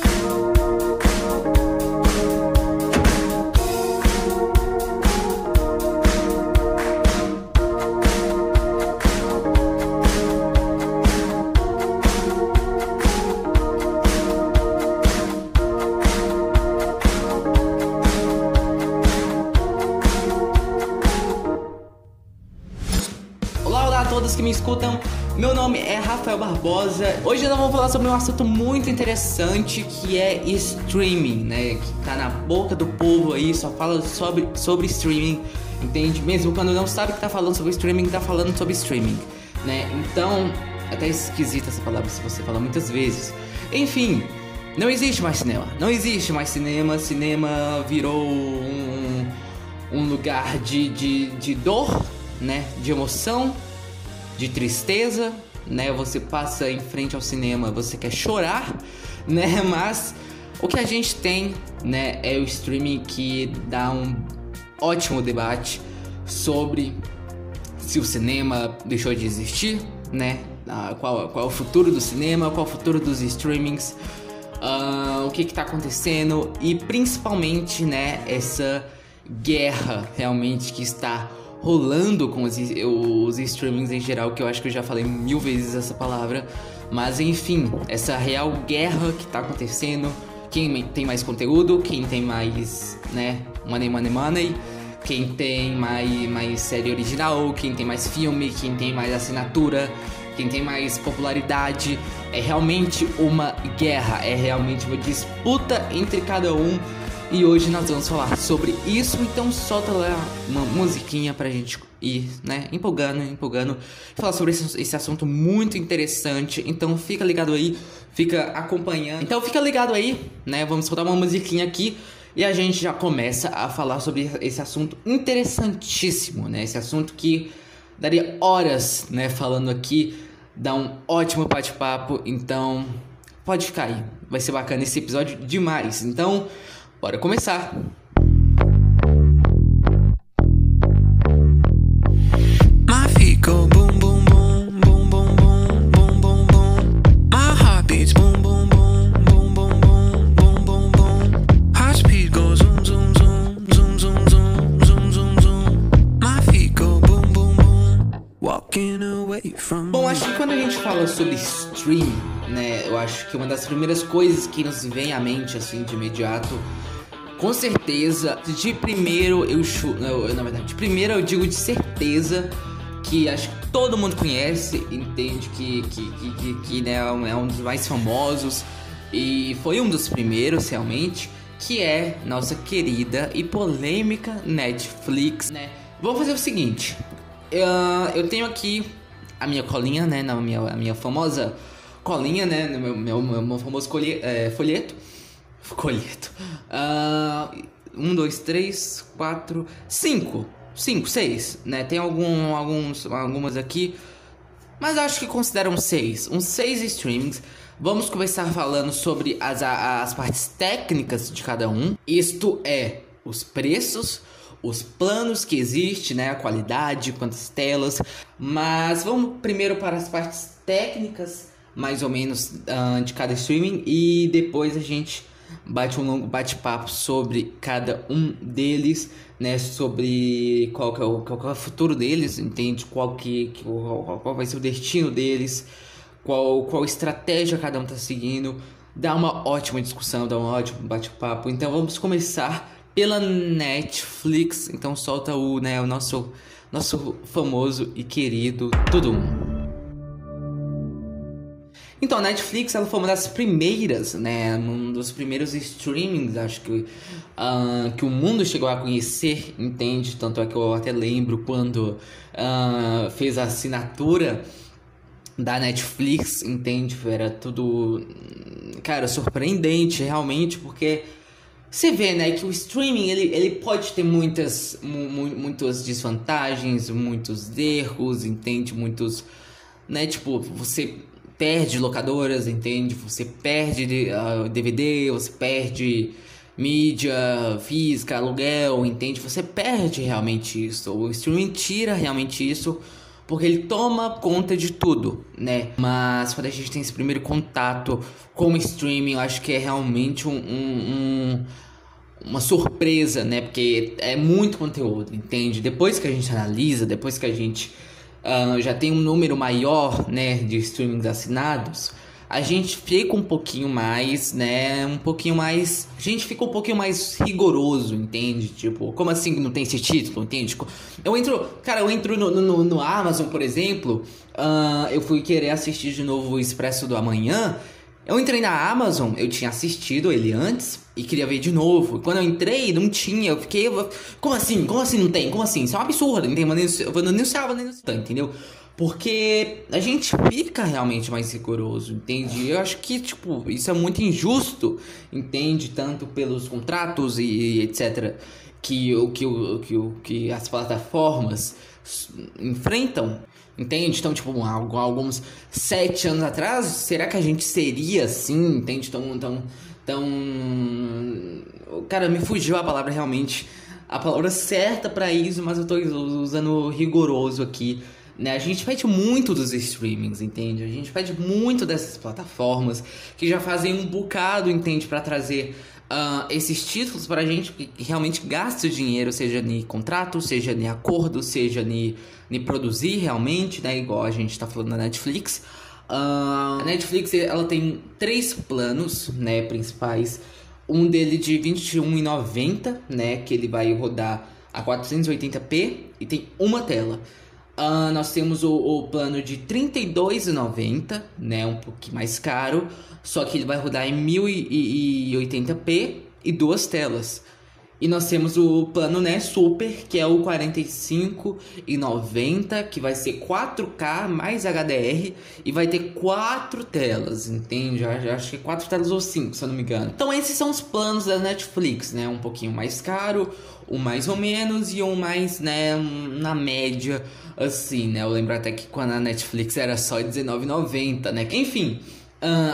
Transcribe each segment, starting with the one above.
todos Rafael Barbosa. Hoje nós vamos falar sobre um assunto muito interessante que é streaming, né? Que tá na boca do povo aí, só fala sobre, sobre streaming, entende? Mesmo quando não sabe que tá falando sobre streaming, tá falando sobre streaming, né? Então, até esquisita essa palavra se você falar muitas vezes. Enfim, não existe mais cinema. Não existe mais cinema. Cinema virou um, um lugar de, de, de dor, né? De emoção de tristeza, né? Você passa em frente ao cinema, você quer chorar, né? Mas o que a gente tem, né, é o streaming que dá um ótimo debate sobre se o cinema deixou de existir, né? Ah, qual, qual é o futuro do cinema, qual é o futuro dos streamings, uh, o que está acontecendo e principalmente, né, essa guerra realmente que está rolando com os, os streamings em geral, que eu acho que eu já falei mil vezes essa palavra. Mas enfim, essa real guerra que tá acontecendo. Quem tem mais conteúdo, quem tem mais, né, money, money, money. Quem tem mais, mais série original, quem tem mais filme, quem tem mais assinatura, quem tem mais popularidade. É realmente uma guerra, é realmente uma disputa entre cada um e hoje nós vamos falar sobre isso, então solta lá uma musiquinha pra gente ir, né, empolgando, empolgando, falar sobre esse, esse assunto muito interessante. Então fica ligado aí, fica acompanhando. Então fica ligado aí, né, vamos soltar uma musiquinha aqui e a gente já começa a falar sobre esse assunto interessantíssimo, né, esse assunto que daria horas, né, falando aqui, dá um ótimo bate-papo, então pode ficar aí, vai ser bacana esse episódio demais. Então Bora começar! Bom, acho que quando a gente fala sobre stream, né, eu acho que uma das primeiras coisas que nos vem à mente assim de imediato com certeza, de primeiro eu chuto. Na verdade, de primeiro eu digo de certeza que acho que todo mundo conhece, entende que, que, que, que, que né, é um dos mais famosos e foi um dos primeiros realmente, que é nossa querida e polêmica Netflix, né? Vamos fazer o seguinte, eu, eu tenho aqui a minha colinha, né, na minha, a minha famosa colinha, né, meu, meu, meu famoso colhe, é, folheto. Folheto. Uh, um, dois, três, quatro, cinco. Cinco, seis, né? Tem algum, alguns, algumas aqui. Mas acho que consideram seis. Uns seis streamings. Vamos começar falando sobre as, as partes técnicas de cada um. Isto é, os preços, os planos que existe, né? A qualidade, quantas telas. Mas vamos primeiro para as partes técnicas, mais ou menos, uh, de cada streaming. E depois a gente bate um longo bate-papo sobre cada um deles, né? Sobre qual que é o, qual que é o futuro deles, entende? Qual que, qual, qual vai ser o destino deles, qual, qual estratégia cada um tá seguindo. Dá uma ótima discussão, dá um ótimo bate-papo. Então vamos começar pela Netflix. Então solta o, né, o nosso, nosso famoso e querido Tudo Um. Então, a Netflix ela foi uma das primeiras, né? Um dos primeiros streamings, acho que, uh, que o mundo chegou a conhecer, entende? Tanto é que eu até lembro quando uh, fez a assinatura da Netflix, entende? Era tudo, cara, surpreendente realmente, porque você vê, né, que o streaming ele, ele pode ter muitas, mu muitas desvantagens, muitos erros, entende? Muitos, né, tipo, você perde locadoras, entende? Você perde uh, ah, DVD, você perde mídia física, aluguel, entende? Você perde realmente isso. O streaming tira realmente isso porque ele toma conta de tudo, né? Mas quando a gente tem esse primeiro contato com o streaming, eu acho que é realmente um, um, um uma surpresa, né? Porque é muito conteúdo, entende? Depois que a gente analisa, depois que a gente uh, já tem um número maior, né, de streamings assinados, a gente fica um pouquinho mais, né? Um pouquinho mais. A gente fica um pouquinho mais rigoroso, entende? Tipo, como assim não tem esse título, entende? Eu entro. Cara, eu entro no, no, no Amazon, por exemplo. Uh, eu fui querer assistir de novo o Expresso do Amanhã. Eu entrei na Amazon, eu tinha assistido ele antes e queria ver de novo. Quando eu entrei, não tinha. Eu fiquei. Como assim? Como assim não tem? Como assim? Isso é um absurdo, entendeu? Eu vou denunciar, vou denunciar, entendeu? Porque a gente fica realmente mais rigoroso, entende? Eu acho que, tipo, isso é muito injusto, entende? Tanto pelos contratos e etc. Que o que, o, que, o, que as plataformas enfrentam, entende? Então, tipo, alguns sete anos atrás, será que a gente seria assim, entende? Tão, tão, tão... Cara, me fugiu a palavra realmente, a palavra certa para isso, mas eu tô usando rigoroso aqui né? A gente pede muito dos streamings, entende? A gente pede muito dessas plataformas que já fazem um bocado, entende? para trazer uh, esses títulos pra gente que realmente gasta dinheiro, seja em contrato, seja em acordo, seja em produzir realmente, né? Igual a gente tá falando na Netflix. A Netflix ela tem três planos, né, principais. Um dele de R$21,90, né, que ele vai rodar a 480p e tem uma tela. Uh, nós temos o, o plano de R$ 32,90, né? Um pouquinho mais caro. Só que ele vai rodar em 1080p e duas telas. E nós temos o plano, né, super, que é o 45,90, que vai ser 4K mais HDR e vai ter quatro telas, entende? Acho que quatro telas ou cinco, se eu não me engano. Então esses são os planos da Netflix, né? Um pouquinho mais caro, um mais ou menos e um mais, né, na média, assim, né? Eu lembro até que quando a Netflix era só R$19,90, né? Enfim,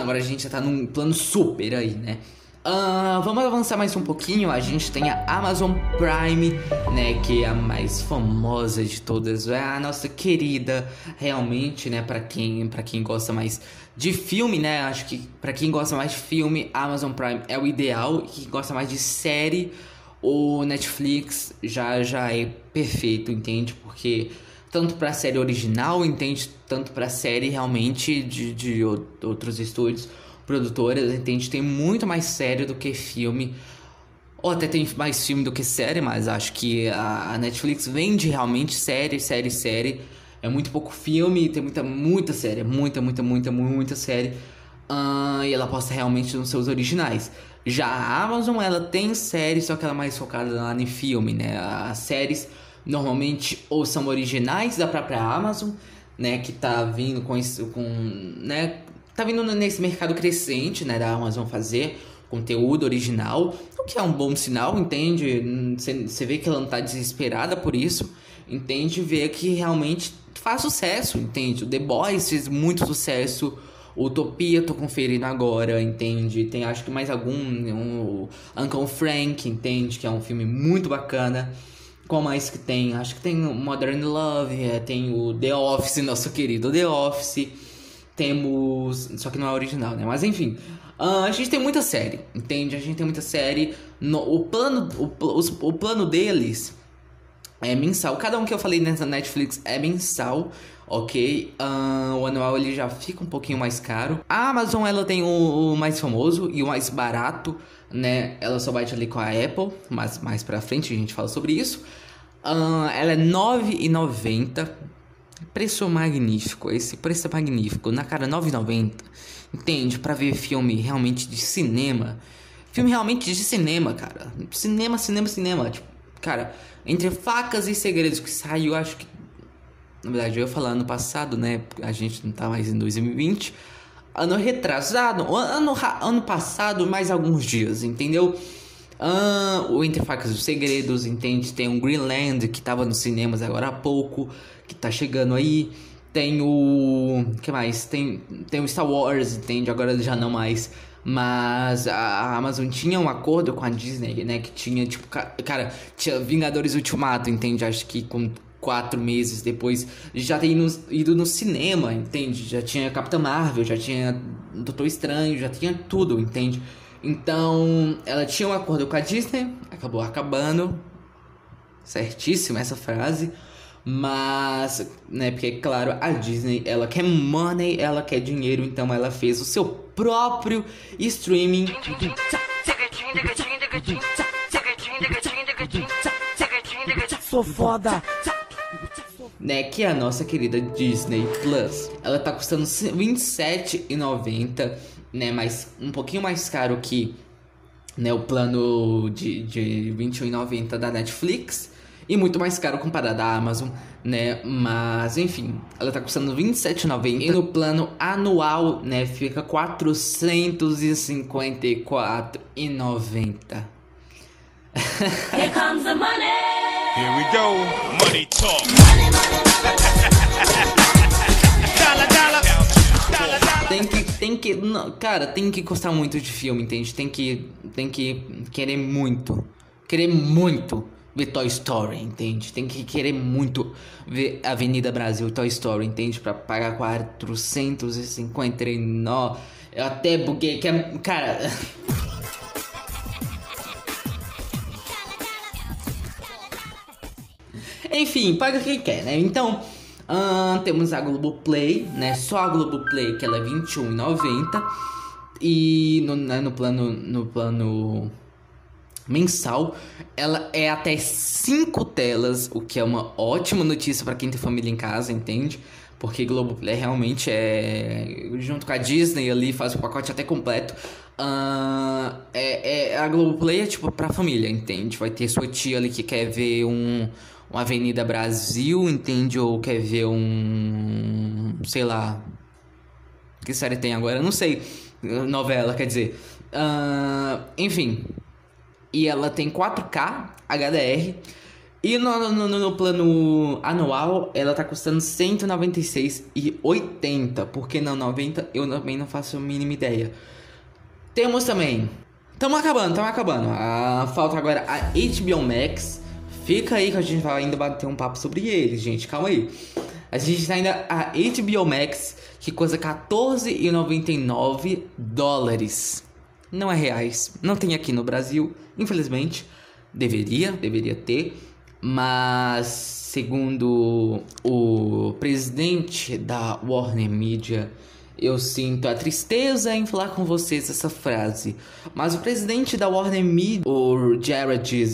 agora a gente já tá num plano super aí, né? Uh, vamos avançar mais um pouquinho. A gente tem a Amazon Prime, né? Que é a mais famosa de todas. É a nossa querida, realmente, né? Para quem, pra quem gosta mais de filme, né? Acho que para quem gosta mais de filme, Amazon Prime é o ideal. E quem gosta mais de série, o Netflix já, já é perfeito, entende? Porque tanto para série original, entende? Tanto para série realmente de, de outros estúdios produtoras, entende? Tem muito mais série do que filme. Ou até tem mais filme do que série, mas acho que a, Netflix vende realmente série, série, série. É muito pouco filme, tem muita, muita série, muita, muita, muita, muita série. Uh, e ela posta realmente nos seus originais. Já a Amazon, ela tem séries, só que ela é mais focada lá em filme, né? As séries normalmente ou são originais da própria Amazon, né? Que tá vindo com isso, com, né? Tá vindo nesse mercado crescente, né, da Amazon fazer conteúdo original, o que é um bom sinal, entende? Você vê que ela não tá desesperada por isso, entende? Vê que realmente faz sucesso, entende? O The Boys fez muito sucesso, Utopia tô conferindo agora, entende? Tem acho que mais algum, um, Uncle Frank, entende? Que é um filme muito bacana. Qual mais que tem? Acho que tem Modern Love, é, tem o The Office, nosso querido The Office. Temos. Só que não é original, né? Mas enfim. Uh, a gente tem muita série, entende? A gente tem muita série. No, o, plano, o, o plano deles é mensal. Cada um que eu falei nessa Netflix é mensal, ok? Uh, o anual ele já fica um pouquinho mais caro. A Amazon ela tem o, o, mais famoso e o mais barato, né? Ela só bate ali com a Apple, mas mais pra frente a gente fala sobre isso. Uh, ela é R$ 9,90 Preço magnífico, esse preço é magnífico. Na cara 9,90. Entende? Para ver filme realmente de cinema. Filme realmente de cinema, cara. Cinema, cinema, cinema. Tipo, cara, entre facas e segredos que saiu, acho que. Na verdade, eu ia falar ano passado, né? A gente não tá mais em 2020. Ano retrasado, ano, ano passado, mais alguns dias, entendeu? Ah, o Entre Facas e Segredos, entende? Tem o Greenland que tava nos cinemas agora há pouco que tá chegando aí. Tem o. que mais? Tem, tem o Star Wars, entende? Agora já não mais. Mas a Amazon tinha um acordo com a Disney, né? Que tinha, tipo, cara, tinha Vingadores Ultimato, entende? Acho que com quatro meses depois já ter ido, ido no cinema, entende? Já tinha Capitã Marvel, já tinha Doutor Estranho, já tinha tudo, entende? Então, ela tinha um acordo com a Disney, acabou acabando. Certíssima essa frase. Mas, né, porque claro, a Disney, ela quer money, ela quer dinheiro, então ela fez o seu próprio streaming. Sou foda. Né, que é a nossa querida Disney Plus. Ela tá custando R$27,90, né, mas um pouquinho mais caro que né, o plano de, de R$21,90 da Netflix e muito mais caro comparado à Amazon, né? Mas enfim, ela tá custando R$27,90 e no plano anual, né, fica R$454,90. Here comes the money. Here we go. Money talk. Money, money, Tem não, cara, tem que gostar muito de filme, entende? Tem que, tem que querer muito, querer muito ver Toy Story, entende? Tem que querer muito ver Avenida Brasil Toy Story, entende? Pra pagar 459. Eu até buguei, que é, cara. Enfim, paga quem quer, né? Então, uh, temos a Globoplay, né? Só a Globoplay, que ela é R$21,90. E no, né, no plano. No plano mensal. Ela é até 5 telas, o que é uma ótima notícia para quem tem família em casa, entende? Porque Globoplay realmente é. Junto com a Disney ali, faz o pacote até completo. Uh, é, é, a Globoplay é tipo pra família, entende? Vai ter sua tia ali que quer ver um, uma Avenida Brasil, entende? Ou quer ver um. sei lá. Que série tem agora? Não sei. Novela, quer dizer. Uh, enfim, e ela tem 4K HDR. E no, no, no, plano anual, ela tá custando 196,80. Por que não 90? Eu também não faço a mínima ideia. Temos também. Tamo acabando, tamo acabando. Ah, falta agora a HBO Max. Fica aí que a gente vai ainda bater um papo sobre eles, gente. Calma aí. A gente tá ainda a HBO Max, que custa 14,99 dólares não é reais. Não tem aqui no Brasil, infelizmente. Deveria, deveria ter. Mas, segundo o presidente da Warner Media, eu sinto a tristeza em falar com vocês essa frase. Mas o presidente da Warner Media, o Jared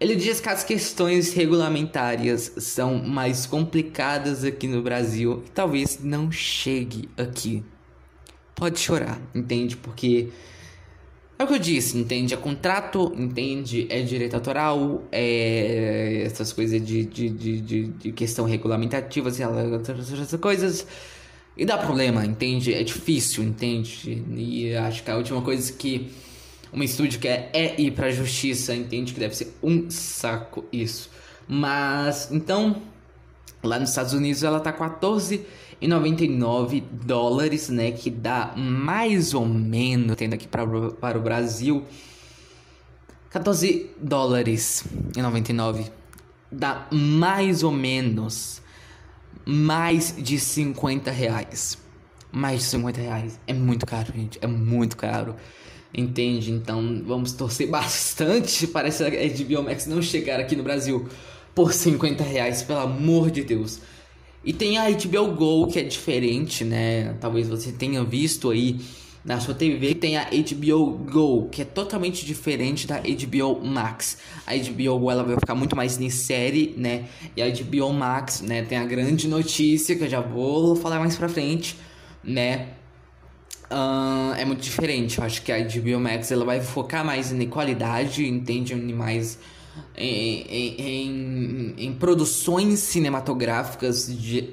ele diz que as questões regulamentárias são mais complicadas aqui no Brasil e talvez não chegue aqui pode chorar, entende? Porque é o que eu disse, entende? É contrato, entende? É direito autoral, é essas coisas de, de, de, de, de questão regulamentativa, assim, essas coisas. E dá problema, entende? É difícil, entende? E acho que a última coisa que um estúdio quer é ir pra justiça, entende? Que deve ser um saco isso. Mas, então, lá nos Estados Unidos ela tá 14 e 99 dólares, né? Que dá mais ou menos, tendo aqui para, para o Brasil, 14 dólares e 99. Dá mais ou menos mais de 50 reais. Mais de 50 reais. É muito caro, gente. É muito caro. Entende? Então vamos torcer bastante para essa HBO Max não chegar aqui no Brasil por 50 reais, pelo amor de Deus. E tem a HBO Go, que é diferente, né? Talvez você tenha visto aí na sua TV. Tem a HBO Go, que é totalmente diferente da HBO Max. A HBO Go ela vai ficar muito mais em série, né? E a HBO Max, né, tem a grande notícia que eu já vou falar mais pra frente, né? Uh, é muito diferente. Eu acho que a HBO Max ela vai focar mais em qualidade, entende? Mais em, em, em produções cinematográficas de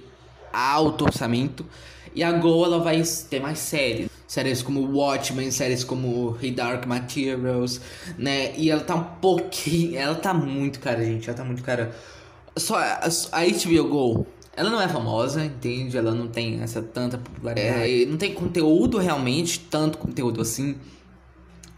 alto orçamento. E a Go ela vai ter mais séries. Séries como Watchmen, séries como Hey Dark Materials, né? E ela tá um pouquinho. Ela tá muito cara, gente. Ela tá muito cara. Só a, a HBO Go, ela não é famosa, entende? Ela não tem essa tanta popularidade. É, não tem conteúdo realmente, tanto conteúdo assim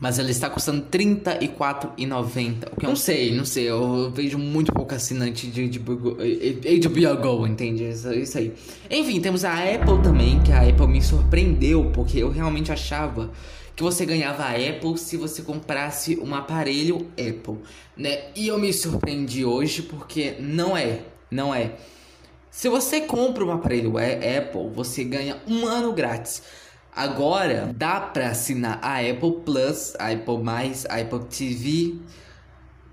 Mas ela está custando R$34,90. O que eu não sei, não sei. Eu vejo muito pouco assinante de, de, de HBO Go, entende? Isso, isso aí. Enfim, temos a Apple também, que a Apple me surpreendeu, porque eu realmente achava que você ganhava a Apple se você comprasse um aparelho Apple, né? E eu me surpreendi hoje porque não é, não é. Se você compra um aparelho Apple, você ganha um ano grátis. Agora dá para assinar a Apple Plus, a Apple Mais, a Apple TV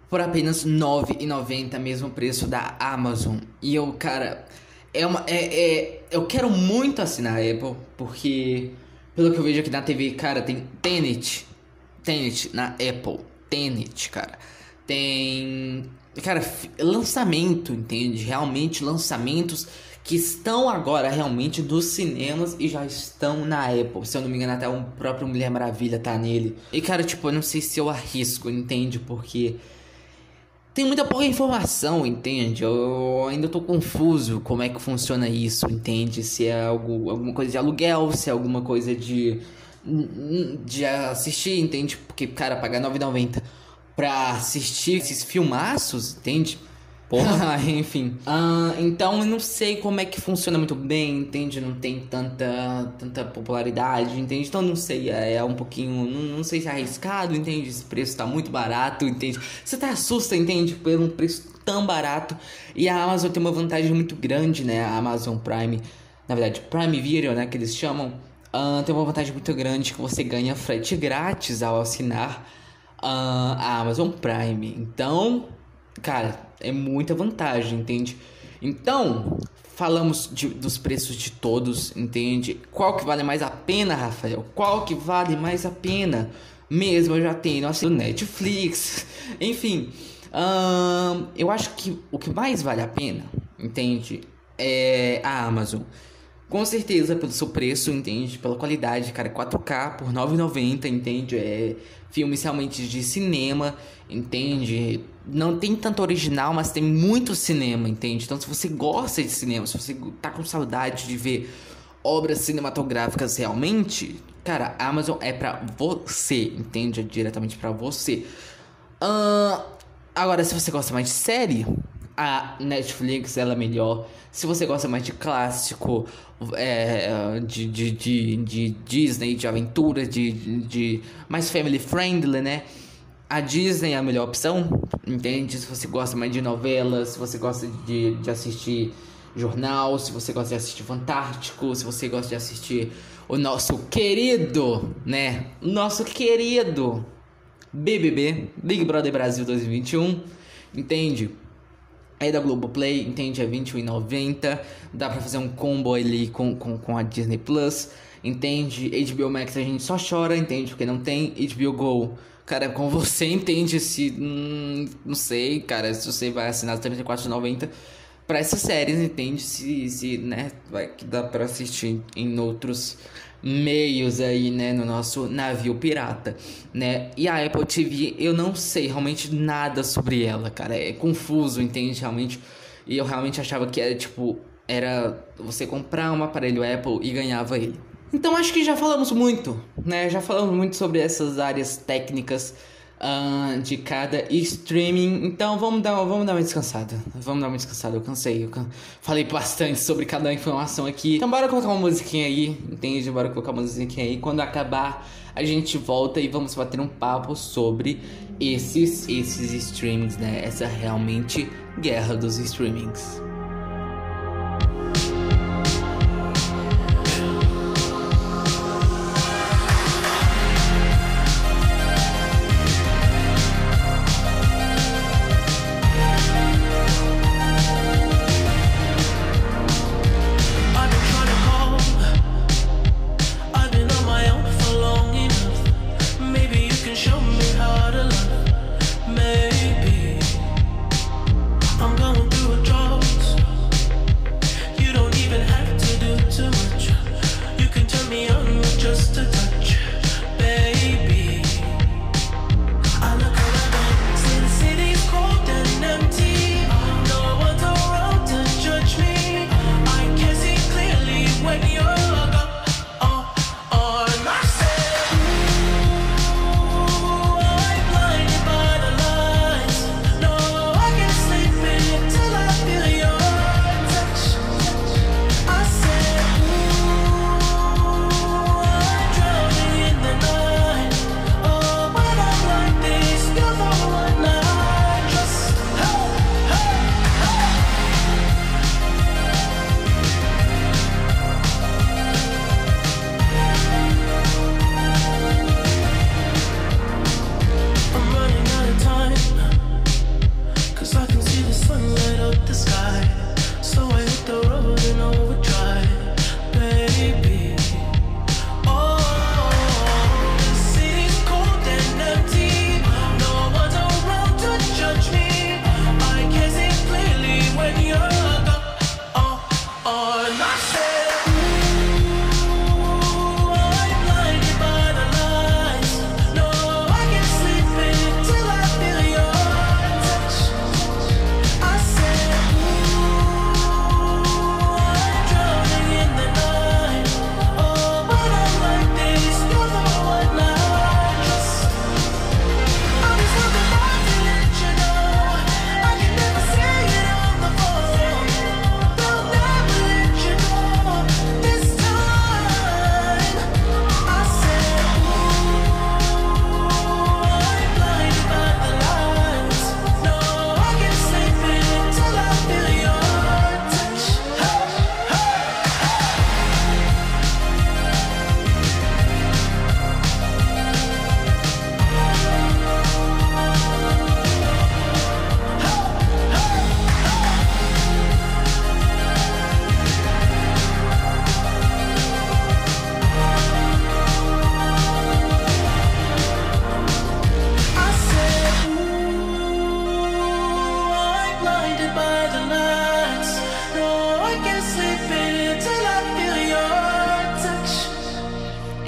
por apenas R$ 9,90, mesmo preço da Amazon. E eu, cara, é uma é, é, eu quero muito assinar a Apple porque pelo que eu vejo aqui na TV, cara, tem Tenet, Tenet na Apple, Tenet, cara. Tem, cara, lançamento, entende? Realmente lançamentos que estão agora realmente dos cinemas e já estão na Apple. Se eu não me engano, até o próprio Mulher Maravilha tá nele. E cara, tipo, eu não sei se eu arrisco, entende? Porque tem muita pouca informação, entende? Eu ainda tô confuso como é que funciona isso, entende? Se é algo, alguma coisa de aluguel, se é alguma coisa de de assistir, entende? Porque, cara, pagar 9,90 pra assistir esses filmaços, entende? Porra, enfim. Uh, então eu não sei como é que funciona muito bem, entende? Não tem tanta, tanta popularidade, entende? Então não sei, é, é um pouquinho. Não, não, sei se é arriscado, entende? Esse preço tá muito barato, entende? Você tá assusta, entende? Por um preço tão barato. E a Amazon tem uma vantagem muito grande, né? A Amazon Prime, na verdade, Prime Video, né? Que eles chamam. Uh, tem uma vantagem muito grande que você ganha frete grátis ao assinar uh, a Amazon Prime. Então, cara é muita vantagem, entende? Então, falamos de, dos preços de todos, entende? Qual que vale mais a pena, Rafael? Qual que vale mais a pena? Mesmo eu já tenho nossa Netflix, enfim. Hum, eu acho que o que mais vale a pena, entende? É a Amazon. Com certeza, pelo seu preço, entende? Pela qualidade, cara, 4K por 9,90, entende? É filmes realmente de cinema, entende? Não tem tanto original, mas tem muito cinema, entende? Então, se você gosta de cinema, se você tá com saudade de ver obras cinematográficas realmente, cara, a Amazon é pra você, entende? É diretamente pra você. Uh, agora, se você gosta mais de série, a Netflix ela é melhor. Se você gosta mais de clássico, é, de, de, de, de, Disney, de aventura, de, de mais family friendly, né? A Disney é a melhor opção, entende? Se você gosta mais de novelas, se você gosta de, de assistir jornal, se você gosta de assistir Fantástico, se você gosta de assistir o nosso querido, né? Nosso querido BBB, Big Brother Brasil 2021, entende? É da Globoplay, entende? É R$21,90. Dá pra fazer um combo ali com, com, com a Disney Plus, entende? HBO Max a gente só chora, entende? Porque não tem HBO Go. Cara, com você entende se. Hum, não sei, cara, se você vai assinar R$34,90 pra essas séries, entende? Se, se né, vai que dá pra assistir em outros meios aí, né, no nosso navio pirata, né? E a Apple TV, eu não sei realmente nada sobre ela, cara. É confuso, entende? Realmente. E eu realmente achava que era tipo, era você comprar um aparelho Apple e ganhava ele. Então acho que já falamos muito, né? Já falamos muito sobre essas áreas técnicas uh, de cada streaming. Então vamos dar, vamos dar uma descansada. Vamos dar uma descansada. Eu cansei. Eu can... Falei bastante sobre cada informação aqui. Então bora colocar uma musiquinha aí. Entende? Bora colocar uma musiquinha aí. Quando acabar, a gente volta e vamos bater um papo sobre esses, esses streamings, né? Essa realmente guerra dos streamings.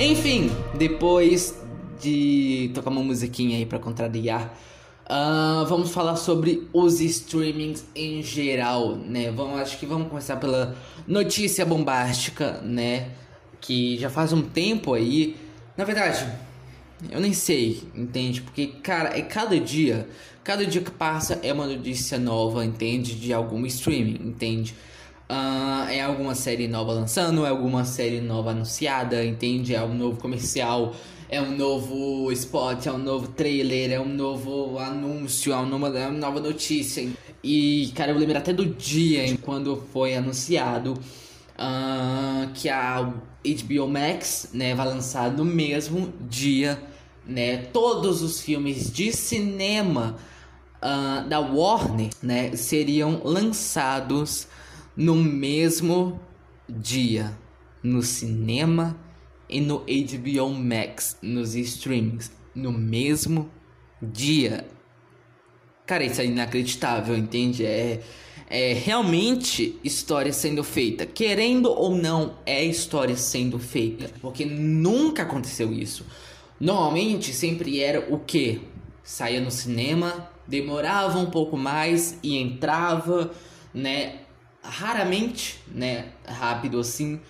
Enfim, depois de tocar uma musiquinha aí para contrariar, uh, vamos falar sobre os streamings em geral, né? Vamos, acho que vamos começar pela notícia bombástica, né? Que já faz um tempo aí. Na verdade, eu nem sei, entende? Porque, cara, é cada dia, cada dia que passa é uma notícia nova, entende? De algum streaming, entende? Uh, é alguma série nova lançando, é alguma série nova anunciada, entende? É um novo comercial, é um novo spot, é um novo trailer, é um novo anúncio, é uma é uma nova notícia. E, cara, eu lembro até do dia em quando foi anunciado uh, que a HBO Max, né, vai lançar no mesmo dia, né, todos os filmes de cinema uh, da Warner, né, seriam lançados no mesmo dia no cinema e no HBO Max, nos streamings, no mesmo dia. Cara, isso é inacreditável, entende? É, é realmente história sendo feita. Querendo ou não, é história sendo feita. Porque nunca aconteceu isso. Normalmente sempre era o que? Saía no cinema, demorava um pouco mais e entrava, né? Raramente, né, rápido assim,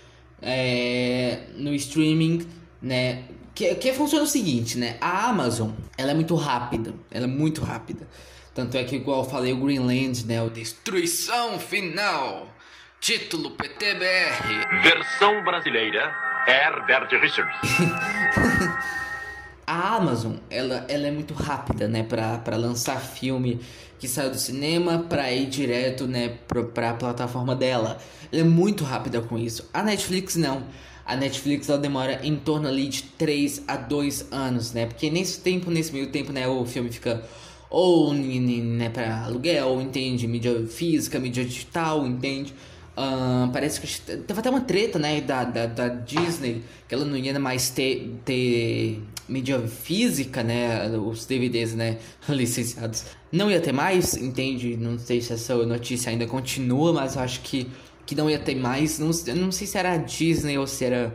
é, no streaming, né, que, que funciona o seguinte, né, a Amazon, ela é muito rápida, ela é muito rápida, tanto é que igual eu falei o Greenland, né, o Destruição Final, título PTBR, versão brasileira, Herbert Richards. a Amazon, ela, ela é muito rápida, né, para lançar filme que saiu do cinema para ir direto, né, para a plataforma dela. Ela é muito rápida com isso. A Netflix não. A Netflix ela demora em torno ali de 3 a 2 anos, né? Porque nesse tempo, nesse meio tempo, né, o filme fica ou né, para aluguel, entende? Mídia física, mídia digital, entende? Uh, parece que teve até uma treta, né, da, da, da, Disney, que ela não ia mais ter, ter mídia física, né, os DVDs, né, licenciados. Não ia ter mais, entende? Não sei se essa notícia ainda continua, mas eu acho que, que não ia ter mais. Não, não sei se era a Disney ou se era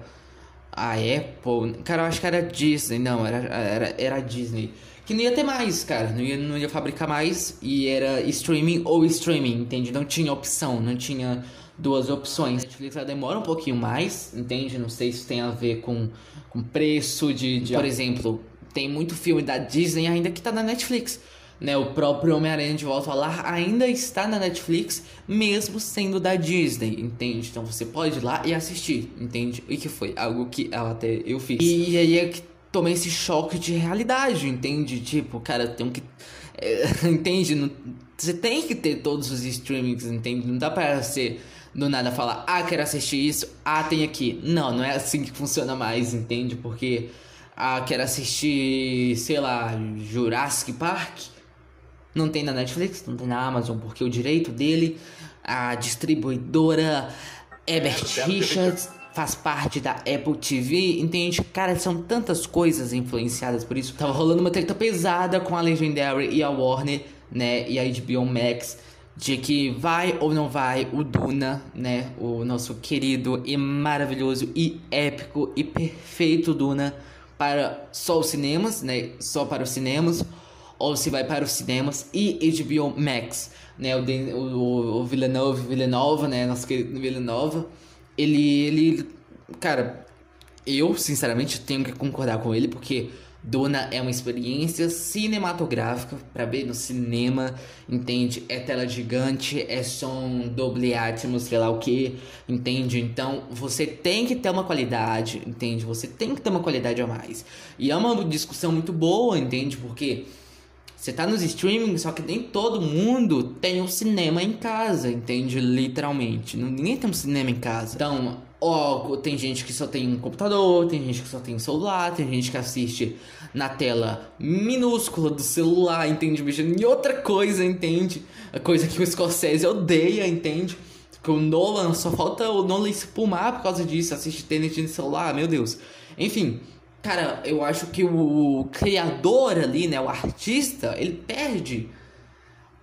a Apple. Cara, eu acho que era a Disney, não, era, era, era a Disney. Que não ia ter mais, cara, não ia, não ia fabricar mais e era streaming ou streaming, entende? Não tinha opção, não tinha duas opções. A Netflix demora um pouquinho mais, entende? Não sei se tem a ver com, com preço de, de... Por exemplo, tem muito filme da Disney ainda que tá na Netflix. Né, o próprio Homem-Aranha de Volta ao Lar ainda está na Netflix, mesmo sendo da Disney, entende? Então você pode ir lá e assistir, entende? E que foi algo que até eu fiz. E aí é que tomei esse choque de realidade, entende? Tipo, cara, tem que. É, entende? Não, você tem que ter todos os streamings, entende? Não dá pra ser do nada falar, ah, quero assistir isso, ah, tem aqui. Não, não é assim que funciona mais, entende? Porque, ah, quero assistir, sei lá, Jurassic Park. Não tem na Netflix, não tem na Amazon, porque o direito dele, a distribuidora Herbert Richards faz parte da Apple TV, entende? Cara, são tantas coisas influenciadas por isso. Tava rolando uma treta pesada com a Legendary e a Warner, né? E a HBO Max de que vai ou não vai o Duna, né? O nosso querido e maravilhoso e épico e perfeito Duna para só os cinemas, né? Só para os cinemas, ou se vai para os cinemas e HBO Max, né? O, o, o Villanova, né? Nosso querido Villanova, ele, ele, cara, eu sinceramente tenho que concordar com ele porque Duna é uma experiência cinematográfica para ver no cinema, entende? É tela gigante, é som doble atmos, sei lá o que, entende? Então você tem que ter uma qualidade, entende? Você tem que ter uma qualidade a mais. E é uma discussão muito boa, entende? Porque você tá nos streaming, só que nem todo mundo tem um cinema em casa, entende? Literalmente. Ninguém tem um cinema em casa. Então, Ó, tem gente que só tem um computador, tem gente que só tem celular, tem gente que assiste na tela minúscula do celular, entende? Mexendo em outra coisa, entende? A coisa que o Scorsese odeia, entende? Que o Nolan só falta o Nolan espumar por causa disso, assiste tênis no celular, meu Deus. Enfim, cara, eu acho que o criador ali, né, o artista, ele perde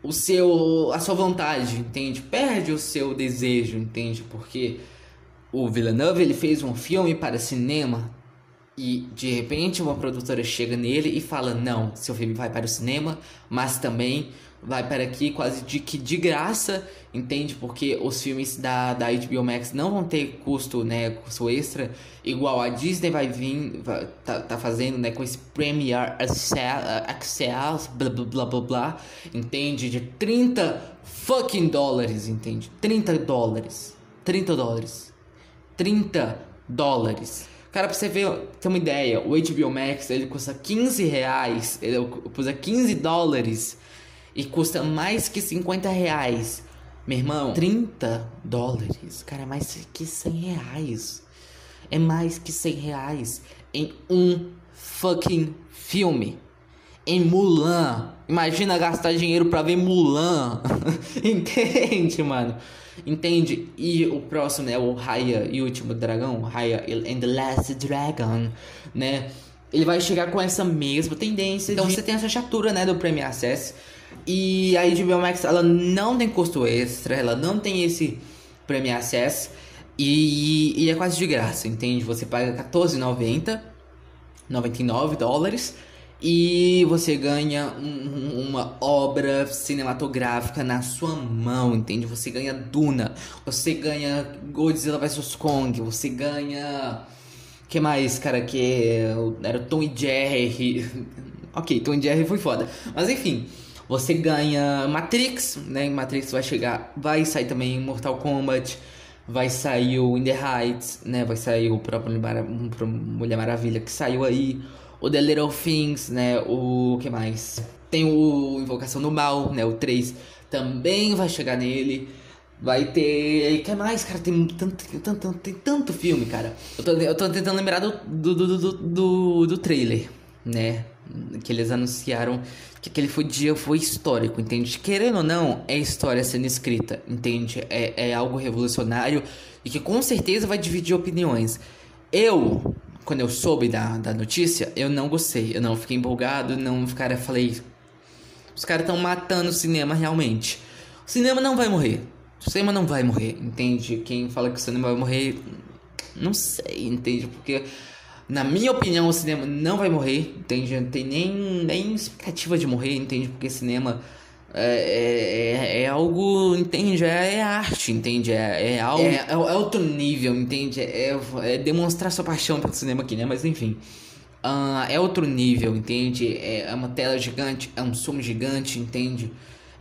o seu a sua vontade, entende? Perde o seu desejo, entende? Porque o Villeneuve ele fez um filme para cinema e de repente uma produtora chega nele e fala: Não, seu filme vai para o cinema, mas também vai para aqui quase de que de graça, entende? Porque os filmes da, da HBO Max não vão ter custo, né, custo extra, igual a Disney vai vir, vai, tá, tá fazendo, né, com esse Premiere Access, blá blá blá blá blá, entende? De 30 fucking dólares, entende? 30 dólares, 30 dólares, 30 dólares. Cara, pra você ver, ter uma ideia, o HBO Max, ele custa 15 reais, ele custa 15 dólares e custa mais que 50 reais. Meu irmão, 30 dólares, cara, é mais que 100 reais. É mais que 100 reais em um fucking filme. Em Mulan. Imagina gastar dinheiro pra ver Mulan. Entende, mano? Entende? E o próximo, né? O Raya e o último dragão. Raya and the Last Dragon, né? Ele vai chegar com essa mesma tendência. Então de... você tem essa chatura, né? Do Premier Access e a HBO Max, ela não tem custo extra, ela não tem esse Premium Access e, e é quase de graça, entende? Você paga 14,90, 99 dólares e você ganha um, uma obra cinematográfica na sua mão, entende? Você ganha Duna, você ganha Godzilla vs Kong, você ganha que mais, cara, que era Tom e Jerry. ok, Tom e Jerry foi foda. Mas enfim, você ganha Matrix, né? Matrix vai chegar, vai sair também Mortal Kombat, vai sair o In the Heights, né? Vai sair o próprio Mulher Maravilha que saiu aí, o The Little Things, né? O que mais? Tem o Invocação do Mal, né? O 3 também vai chegar nele. Vai ter. que mais, cara? Tem tanto, tanto, tem tanto filme, cara. Eu tô, eu tô tentando lembrar do, do, do, do, do trailer, né? Que eles anunciaram que aquele foi dia foi histórico, entende? Querendo ou não, é história sendo escrita, entende? É, é algo revolucionário e que com certeza vai dividir opiniões. Eu, quando eu soube da, da notícia, eu não gostei, eu não fiquei empolgado, não, cara, falei. Os caras estão matando o cinema realmente. O cinema não vai morrer. O cinema não vai morrer, entende? Quem fala que o cinema vai morrer, não sei, entende? Porque na minha opinião, o cinema não vai morrer, entende? Não tem nem, nem expectativa de morrer, entende? Porque cinema é, é, é algo, entende? É, é, arte, entende? É, é algo. É, é, outro nível, entende? É, é, demonstrar sua paixão pelo cinema aqui, né? Mas enfim. Uh, é outro nível, entende? É, uma tela gigante, é um som gigante, entende?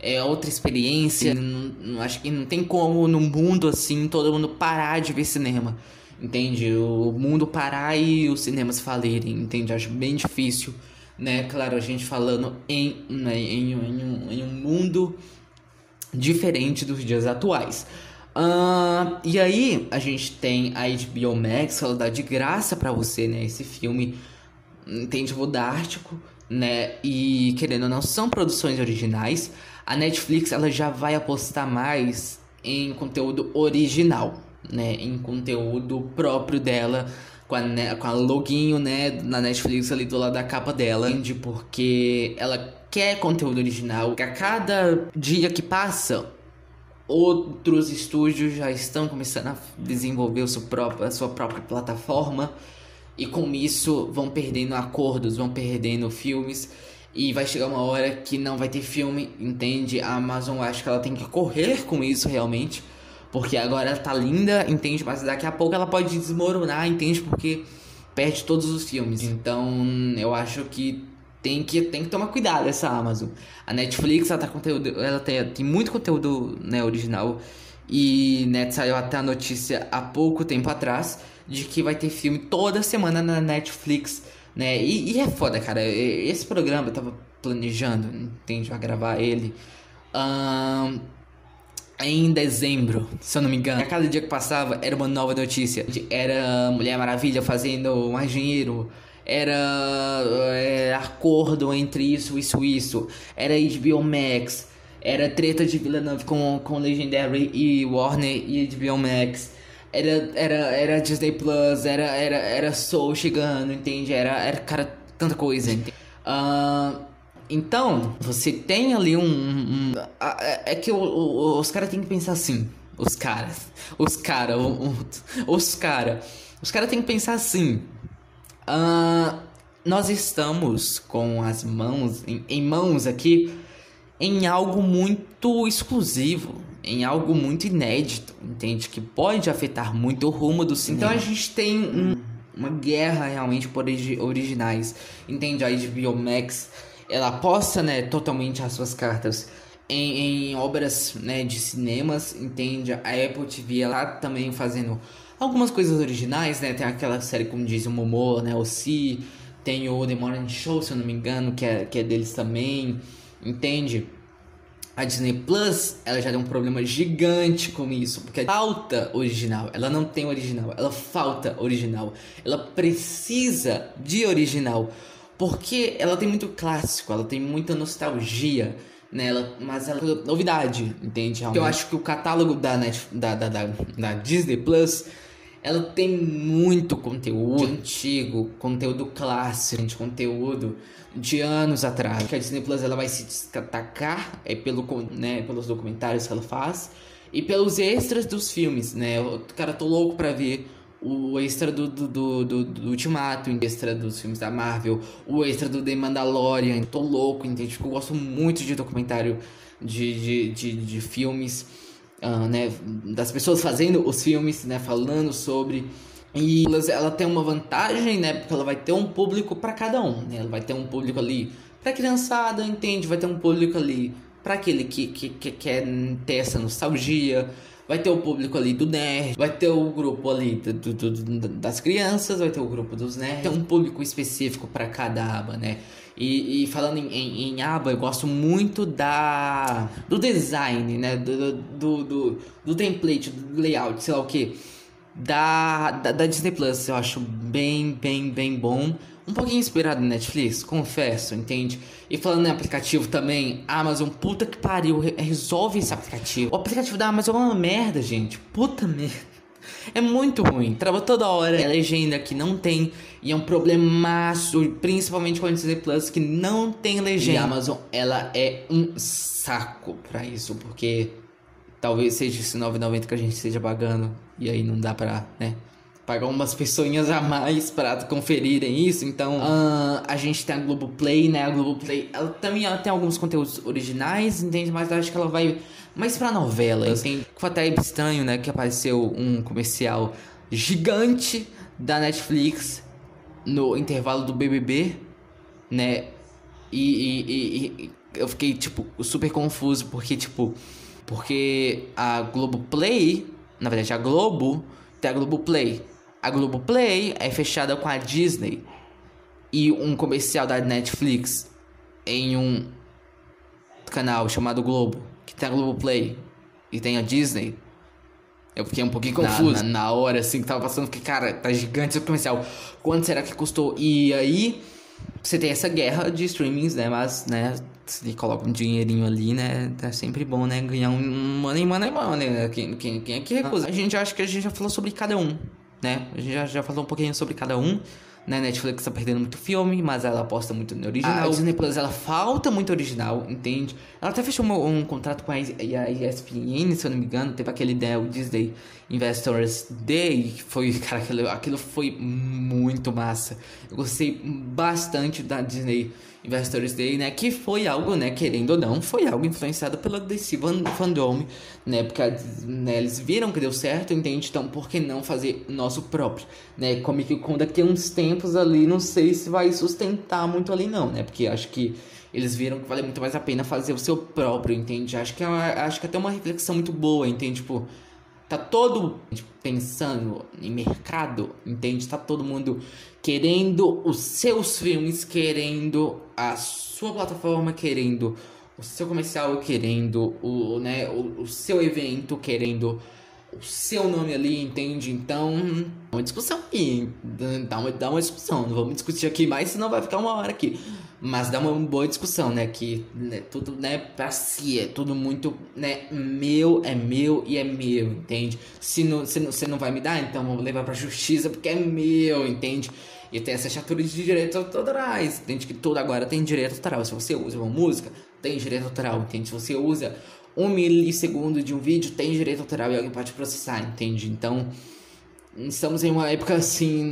É outra experiência. Não, não, acho que não tem como no mundo assim todo mundo parar de ver cinema. Entende? O mundo parar e os cinemas falirem, entende? Acho bem difícil, né? Claro, a gente falando em, né, em, em, um, em um mundo diferente dos dias atuais. Uh, e aí, a gente tem a HBO Max, ela dá de graça para você, né? Esse filme, entende? Vodártico, né? E querendo ou não, são produções originais. A Netflix, ela já vai apostar mais em conteúdo original, né, em conteúdo próprio dela, com a, né, com a loginho, né, na Netflix ali do lado da capa dela, de porque ela quer conteúdo original, a cada dia que passa, outros estúdios já estão começando a desenvolver a sua própria, a sua própria plataforma, e com isso vão perdendo acordos, vão perdendo filmes, e vai chegar uma hora que não vai ter filme, entende? A Amazon acho que ela tem que correr com isso realmente porque agora ela tá linda, entende? Mas daqui a pouco ela pode desmoronar, entende? Porque perde todos os filmes. Então, eu acho que tem que, tem que tomar cuidado essa Amazon. A Netflix, ela, tá conteúdo, ela tem, tem muito conteúdo né, original. E né, saiu até a notícia há pouco tempo atrás de que vai ter filme toda semana na Netflix. Né? E, e é foda, cara. Esse programa eu tava planejando, entende? Pra gravar ele. Um, em dezembro, se eu não me engano. A cada dia que passava era uma nova notícia. Era Mulher Maravilha fazendo mais dinheiro. Era, era acordo entre isso, isso, isso. Era HBO Max. Era treta de Villeneuve com, com Legendary e Warner e HBO Max. Era, era, era Disney Plus, era, era, era Soul chegando, entende? Era, era cara, tanta coisa. Entende? Uh, então, você tem ali um. um é que o, o, os caras têm que pensar assim. Os caras. Os caras. os caras. Os caras têm que pensar assim. Uh, nós estamos com as mãos, em, em mãos aqui, em algo muito exclusivo, em algo muito inédito, entende? Que pode afetar muito o rumo do cinema. Então a gente tem um, uma guerra realmente por origi originais, entende? A HBO Max, ela aposta, né, totalmente as suas cartas em, em obras, né, de cinemas, entende? A Apple TV, ela tá também fazendo algumas coisas originais, né? Tem aquela série, como diz o Momo, né, o Si tem o The Morning Show, se eu não me engano, que é, que é deles também. Entende? A Disney Plus, ela já tem um problema gigante com isso, porque falta original. Ela não tem original, ela falta original. Ela precisa de original, porque ela tem muito clássico, ela tem muita nostalgia nela, mas ela é novidade, entende? Eu acho que o catálogo da, Net, da, da, da, da Disney Plus ela tem muito conteúdo antigo, conteúdo clássico, conteúdo de anos atrás. Que a Disney Plus ela vai se destacar é pelo, né, pelos documentários que ela faz e pelos extras dos filmes, né? Eu, cara, tô louco pra ver o extra do, do, do, do, do Ultimato, o extra dos filmes da Marvel, o extra do The Mandalorian. Tô louco, entende? Porque eu gosto muito de documentário de, de, de, de filmes uh, né, das pessoas fazendo os filmes, né, falando sobre e ela tem uma vantagem, né, porque ela vai ter um público para cada um, né? Ela vai ter um público ali para criançada, entende? Vai ter um público ali para aquele que, que, que quer ter essa nostalgia, vai ter o público ali do nerd, vai ter o grupo ali do, do, do, das crianças, vai ter o grupo dos nerds, tem um público específico para cada aba, né? E, e falando em, em, em, aba, eu gosto muito da do design, né? Do, do, do, do template, do layout, sei lá o que. Da, da, da, Disney Plus, eu acho bem, bem, bem bom. Um pouquinho inspirado no Netflix, confesso, entende? E falando em aplicativo também, Amazon, puta que pariu, resolve esse aplicativo. O aplicativo da Amazon é uma merda, gente. Puta merda. É muito ruim, trava toda hora. É legenda que não tem. E é um problemaço, principalmente com a Disney Plus, que não tem legenda. E a Amazon, ela é um saco pra isso, porque talvez seja esse 9,90 que a gente esteja pagando. E aí não dá pra, né? Pagar umas pessoinhas a mais para conferirem isso. Então, uh, a gente tem a Globoplay, né? A Globoplay, ela também ela tem alguns conteúdos originais, entende? Mas eu acho que ela vai mas pra novela, assim, foi até estranho, né? Que apareceu um comercial gigante da Netflix no intervalo do BBB, né? E, e, e, e eu fiquei, tipo, super confuso, porque, tipo, porque a Globoplay, na verdade, a Globo tem a Globoplay. A Globoplay é fechada com a Disney. E um comercial da Netflix em um canal chamado Globo que tem a Globoplay e tem a Disney, eu fiquei um pouquinho confuso. Na, na, na hora, assim, que tava passando, fiquei, cara, tá gigante esse comercial. Quanto será que custou? E aí, você tem essa guerra de streamings, né? Mas, né, se coloca um dinheirinho ali, né? É sempre bom, né? Ganhar um money, money, money. Né? Quem, quem, quem é que recusa? A gente acha que a gente já falou sobre cada um, né? A gente já, já falou um pouquinho sobre cada um né? Netflix tá perdendo muito filme, mas ela aposta muito no original. A Disney Plus, ela falta muito original, entende? Ela até fechou um, um contrato com a, a ESPN, se eu não me engano. Teve aquele né, o Disney Investors Day, que foi, cara, aquilo, aquilo foi muito massa. Eu gostei bastante da Disney Investors Day, né? Que foi algo, né? Querendo ou não, foi algo influenciado pela DC Fandom, né? Porque né, eles viram que deu certo, entende? Então, por que não fazer o nosso próprio, né? Comic Con daqui a uns tempos ali, não sei se vai sustentar muito ali não, né? Porque acho que eles viram que vale muito mais a pena fazer o seu próprio, entende? Acho que, é acho que é até uma reflexão muito boa, entende? Tipo, tá todo pensando em mercado, entende? Tá todo mundo querendo os seus filmes, querendo a sua plataforma, querendo o seu comercial, querendo o, né, o, o seu evento, querendo o seu nome ali, entende? Então, uma discussão aqui. Dá uma, dá uma discussão. Não vamos discutir aqui mais, senão vai ficar uma hora aqui. Mas dá uma boa discussão, né? Que né, tudo, né, pra si, é tudo muito, né, meu, é meu e é meu, entende? Se não, se não, você não vai me dar, então vou levar pra justiça porque é meu, entende? E tem essa chatura de direitos autorais, entende? Que tudo agora tem direito autoral. Se você usa uma música, tem direito autoral, entende? Se você usa um milissegundo de um vídeo, tem direito autoral e alguém pode processar, entende? Então, estamos em uma época assim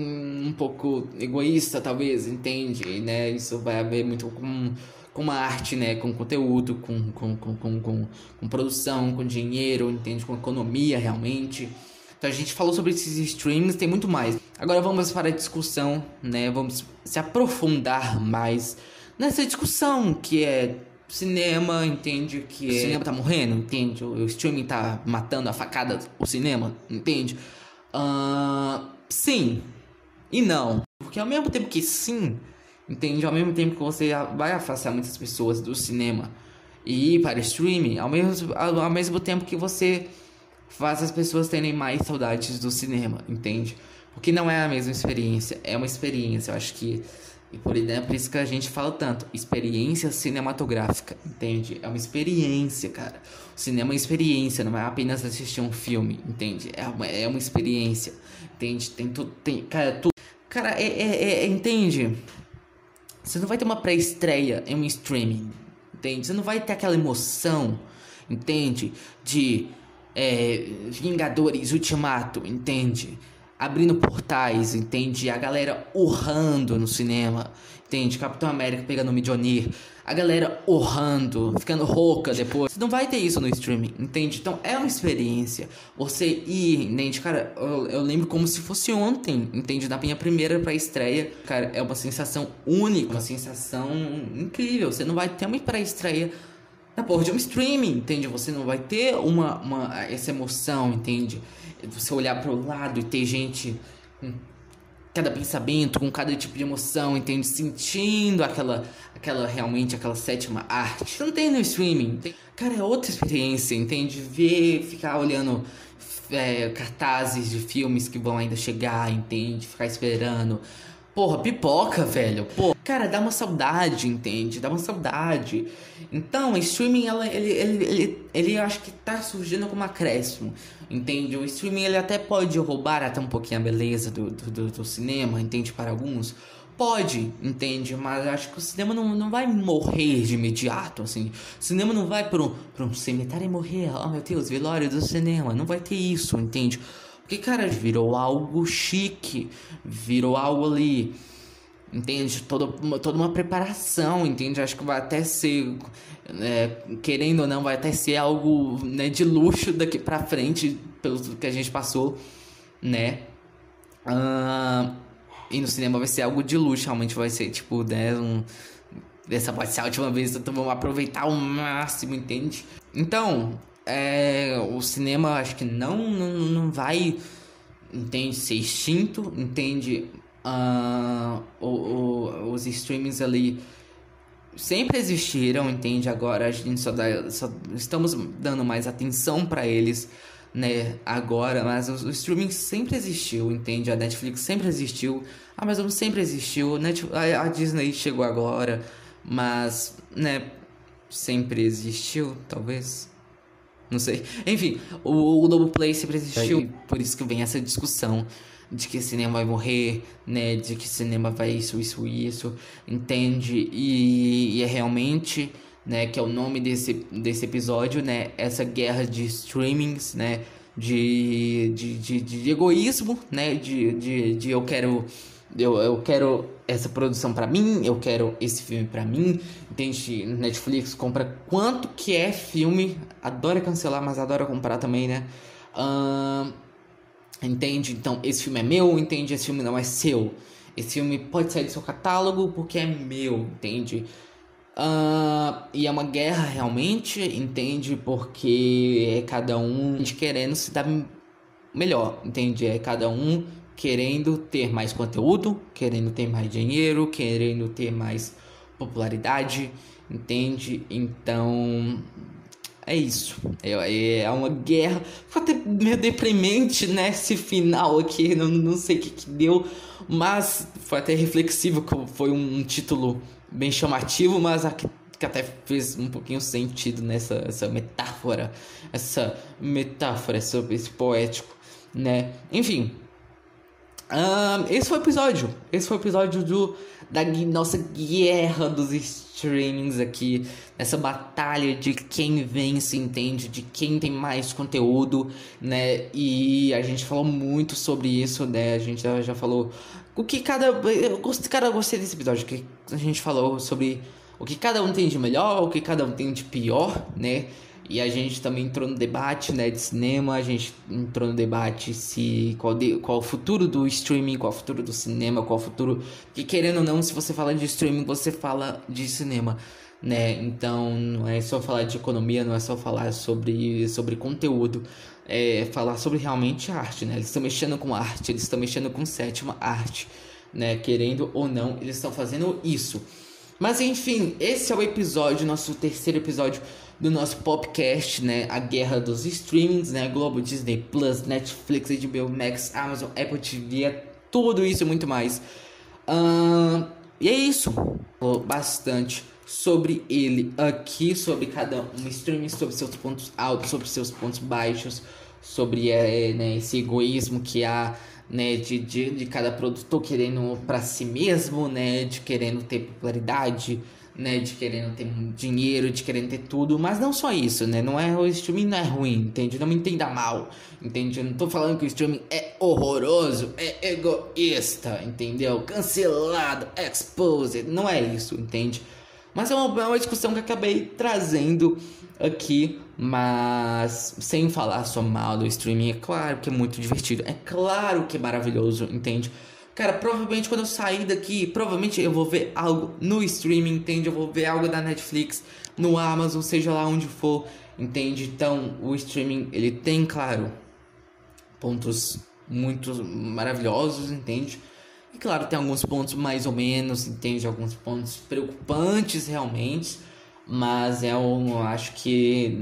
um pouco egoísta talvez entende? Né isso vai haver muito com com uma arte né com conteúdo com com, com, com, com, com produção com dinheiro entende? Com economia realmente. Então a gente falou sobre esses streams tem muito mais. Agora vamos para a discussão né? Vamos se aprofundar mais nessa discussão que é cinema, entende que o cinema tá morrendo, entende? O, o streaming tá matando a facada o cinema, entende? Uh, sim e não. Porque ao mesmo tempo que sim, entende? Ao mesmo tempo que você vai afastar muitas pessoas do cinema e ir para o streaming, ao mesmo, ao, ao mesmo tempo que você faz as pessoas terem mais saudades do cinema, entende? Porque não é a mesma experiência, é uma experiência. Eu acho que e por, né, por isso que a gente fala tanto, experiência cinematográfica, entende? É uma experiência, cara. O cinema é uma experiência, não é apenas assistir um filme, entende? É uma, é uma experiência, entende? Tem tudo, tem, cara, tudo. Cara, é, é, é, entende? Você não vai ter uma pré-estreia em um streaming, entende? Você não vai ter aquela emoção, entende? De é, Vingadores Ultimato, entende? Abrindo portais, entende? A galera urrando no cinema, entende? Capitão América pegando o Midionir, a galera urrando, ficando rouca depois. Você não vai ter isso no streaming, entende? Então é uma experiência. Você ir, entende? Cara, eu, eu lembro como se fosse ontem, entende? Da minha primeira pra estreia. Cara, é uma sensação única, uma sensação incrível. Você não vai ter uma pré-estreia na porra de um streaming, entende? Você não vai ter uma, uma essa emoção, entende? Você olhar para o lado e ter gente com cada pensamento, com cada tipo de emoção, entende? Sentindo aquela, aquela realmente aquela sétima arte. Não tem no streaming. Tem... Cara, é outra experiência, entende? Ver, ficar olhando é, cartazes de filmes que vão ainda chegar, entende? Ficar esperando. Porra, pipoca, velho. Pô, cara, dá uma saudade, entende? Dá uma saudade. Então, streaming, ela, ele, ele, ele, ele, acho que tá surgindo como acréscimo, entende? O streaming, ele até pode roubar até um pouquinho a beleza do, do, do cinema, entende? Para alguns. Pode, entende? Mas acho que o cinema não, não vai morrer de imediato, assim. O cinema não vai para um, pra um cemitério e morrer. Oh, meu Deus, velório do cinema. Não vai ter isso, entende? Porque, cara, virou algo chique, virou algo ali, entende? Toda, toda uma preparação, entende? Acho que vai até ser, é, querendo ou não, vai até ser algo né, de luxo daqui pra frente, pelo que a gente passou, né? Uh, e no cinema vai ser algo de luxo, realmente vai ser tipo, né? Um, essa pode ser a última vez, então vamos aproveitar ao máximo, entende? Então, é, o cinema acho que não, não, não vai, entende, ser extinto, entende, uh, o, o, os streamings ali sempre existiram, entende, agora a gente só, dá, só estamos dando mais atenção para eles, né, agora, mas o, o, streaming sempre existiu, entende, a Netflix sempre existiu, a Amazon sempre existiu, a, a Disney chegou agora, mas, né, sempre existiu, talvez, não sei. Enfim, o, o Play sempre existiu. É, por isso que vem essa discussão de que cinema vai morrer, né? De que cinema vai isso, isso, isso. Entende? E, e é realmente, né? Que é o nome desse, desse episódio, né? Essa guerra de streamings, né? De, de, de, de egoísmo, né? De, de, de eu quero eu, eu quero essa produção para mim, eu quero esse filme para mim. Entende? Netflix compra quanto que é filme, adora cancelar, mas adora comprar também, né? Uh, entende? Então, esse filme é meu, entende? Esse filme não é seu. Esse filme pode sair do seu catálogo porque é meu, entende? Uh, e é uma guerra realmente, entende? Porque é cada um querendo se dar melhor, entende? É cada um querendo ter mais conteúdo, querendo ter mais dinheiro, querendo ter mais popularidade, entende? Então é isso. É, é uma guerra. Foi até meio deprimente, né? Esse final aqui. Não, não sei o que, que deu. Mas foi até reflexivo. Foi um título bem chamativo, mas aqui que até fez um pouquinho sentido nessa essa metáfora, essa metáfora, esse, esse poético, né? Enfim, Um, esse foi o episódio. Esse foi o episódio do, da nossa guerra dos streamings aqui. Essa batalha de quem vence, entende? De quem tem mais conteúdo, né? E a gente falou muito sobre isso, né? A gente já, já falou o que cada. Eu gostei, cara, gostei desse episódio. Que a gente falou sobre o que cada um tem de melhor, o que cada um tem de pior, né? E a gente também entrou no debate né, de cinema, a gente entrou no debate se qual, de, qual o futuro do streaming, qual o futuro do cinema, qual o futuro. Que querendo ou não, se você fala de streaming, você fala de cinema. Né? Então não é só falar de economia, não é só falar sobre, sobre conteúdo, é falar sobre realmente arte, né? Eles estão mexendo com arte, eles estão mexendo com sétima arte, né? Querendo ou não, eles estão fazendo isso. Mas enfim, esse é o episódio, nosso terceiro episódio do nosso podcast, né? A guerra dos streamings, né? Globo, Disney Plus, Netflix, HBO Max, Amazon, Apple TV, é tudo isso e muito mais. Uh, e é isso. Falou bastante sobre ele aqui, sobre cada um streaming, sobre seus pontos altos, sobre seus pontos baixos, sobre é, né, esse egoísmo que há né, de, de, de cada produtor querendo para si mesmo, né, de querendo ter popularidade, né, de querendo ter dinheiro, de querendo ter tudo, mas não só isso, né? Não é o streaming não é ruim, entende? Não me entenda mal, entende? Eu não tô falando que o streaming é horroroso, é egoísta, entendeu? Cancelado, exposed, não é isso, entende? Mas é uma, é uma discussão que acabei trazendo aqui, mas sem falar só mal do streaming, é claro que é muito divertido, é claro que é maravilhoso, entende? Cara, provavelmente quando eu sair daqui, provavelmente eu vou ver algo no streaming, entende? Eu vou ver algo da Netflix, no Amazon, seja lá onde for, entende? Então, o streaming, ele tem, claro, pontos muito maravilhosos, entende? E claro, tem alguns pontos mais ou menos, entende? Alguns pontos preocupantes realmente, mas é um, acho que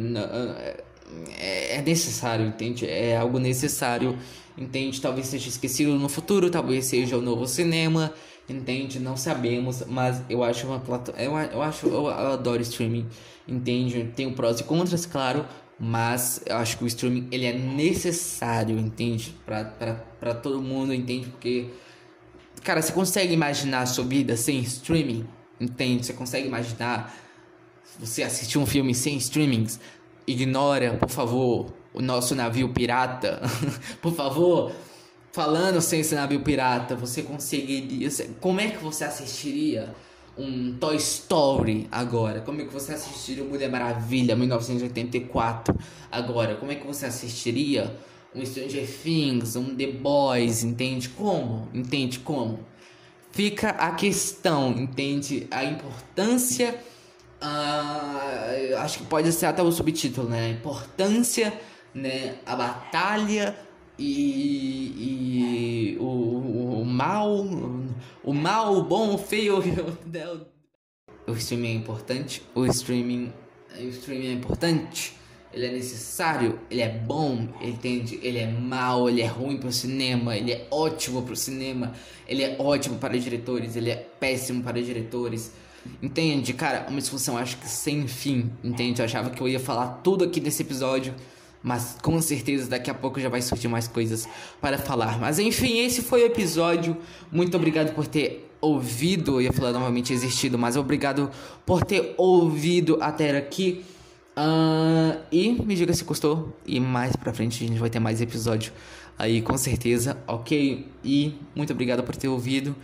é, é necessário, entende? É algo necessário entende? Talvez seja esquecido no futuro, talvez seja o novo cinema, entende? Não sabemos, mas eu acho uma plataforma. Eu, eu acho, eu adoro streaming, entende? Tem prós e contras, claro, mas eu acho que o streaming ele é necessário, entende? Para todo mundo, entende? Porque, cara, você consegue imaginar a sua vida sem streaming? Entende? Você consegue imaginar você assistir um filme sem streamings? Ignora, por favor, o nosso navio pirata, por favor, falando sem esse navio pirata, você conseguiria. Como é que você assistiria um Toy Story agora? Como é que você assistiria o Mulher Maravilha 1984 agora? Como é que você assistiria um Stranger Things, um The Boys? Entende como? Entende como? Fica a questão, entende? A importância. Uh, acho que pode ser até o subtítulo, né? A importância né, a batalha e, e o, o, o, mal, o mal, o bom, o feio. o streaming é importante, o streaming, o streaming é importante, ele é necessário, ele é bom, entende? Ele é mal, ele é ruim para o cinema, ele é ótimo para o cinema, ele é ótimo para diretores, ele é péssimo para diretores. Entende? Cara, uma discussão acho que sem fim, entende? Eu achava que eu ia falar tudo aqui nesse episódio. Mas com certeza daqui a pouco já vai surgir mais coisas para falar. Mas enfim, esse foi o episódio. Muito obrigado por ter ouvido. Eu ia falar novamente existido, mas obrigado por ter ouvido até aqui. Uh, e me diga se gostou. E mais pra frente a gente vai ter mais episódio aí, com certeza, ok? E muito obrigado por ter ouvido.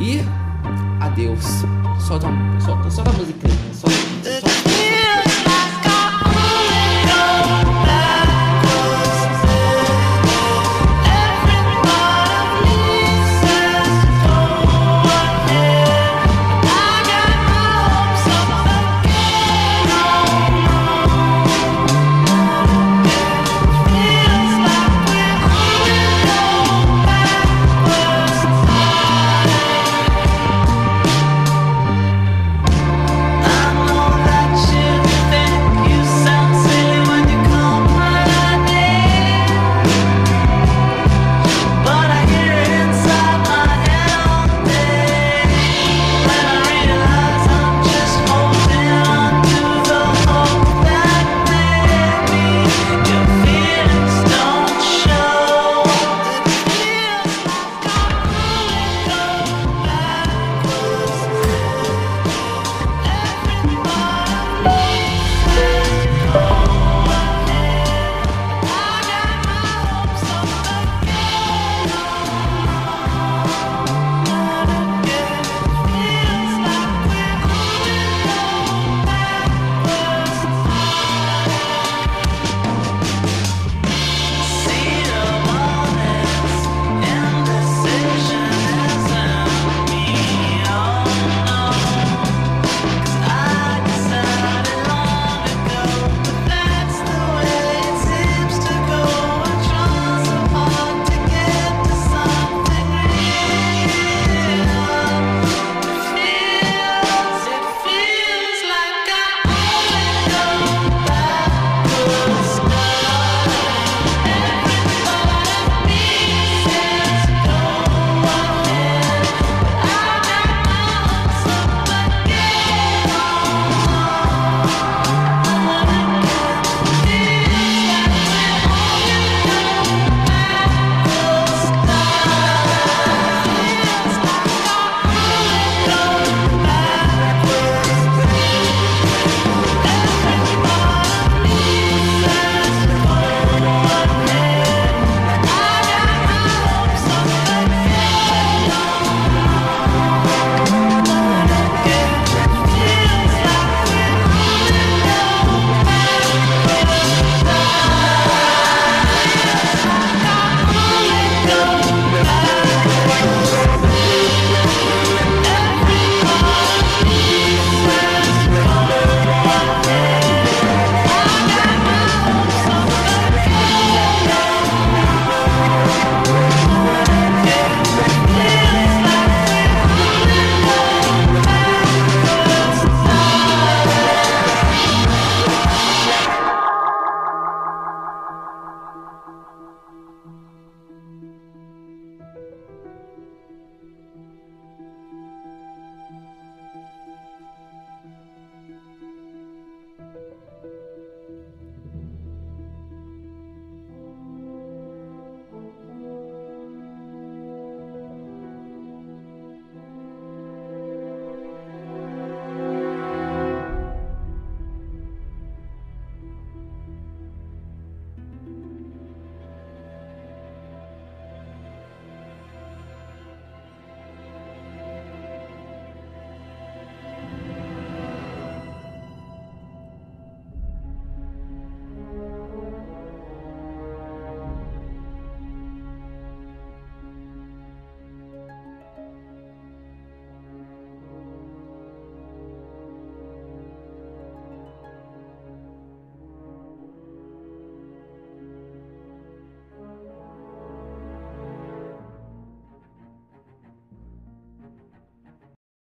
E adeus. Solta, solta, solta a musiquinha. Solta, solta.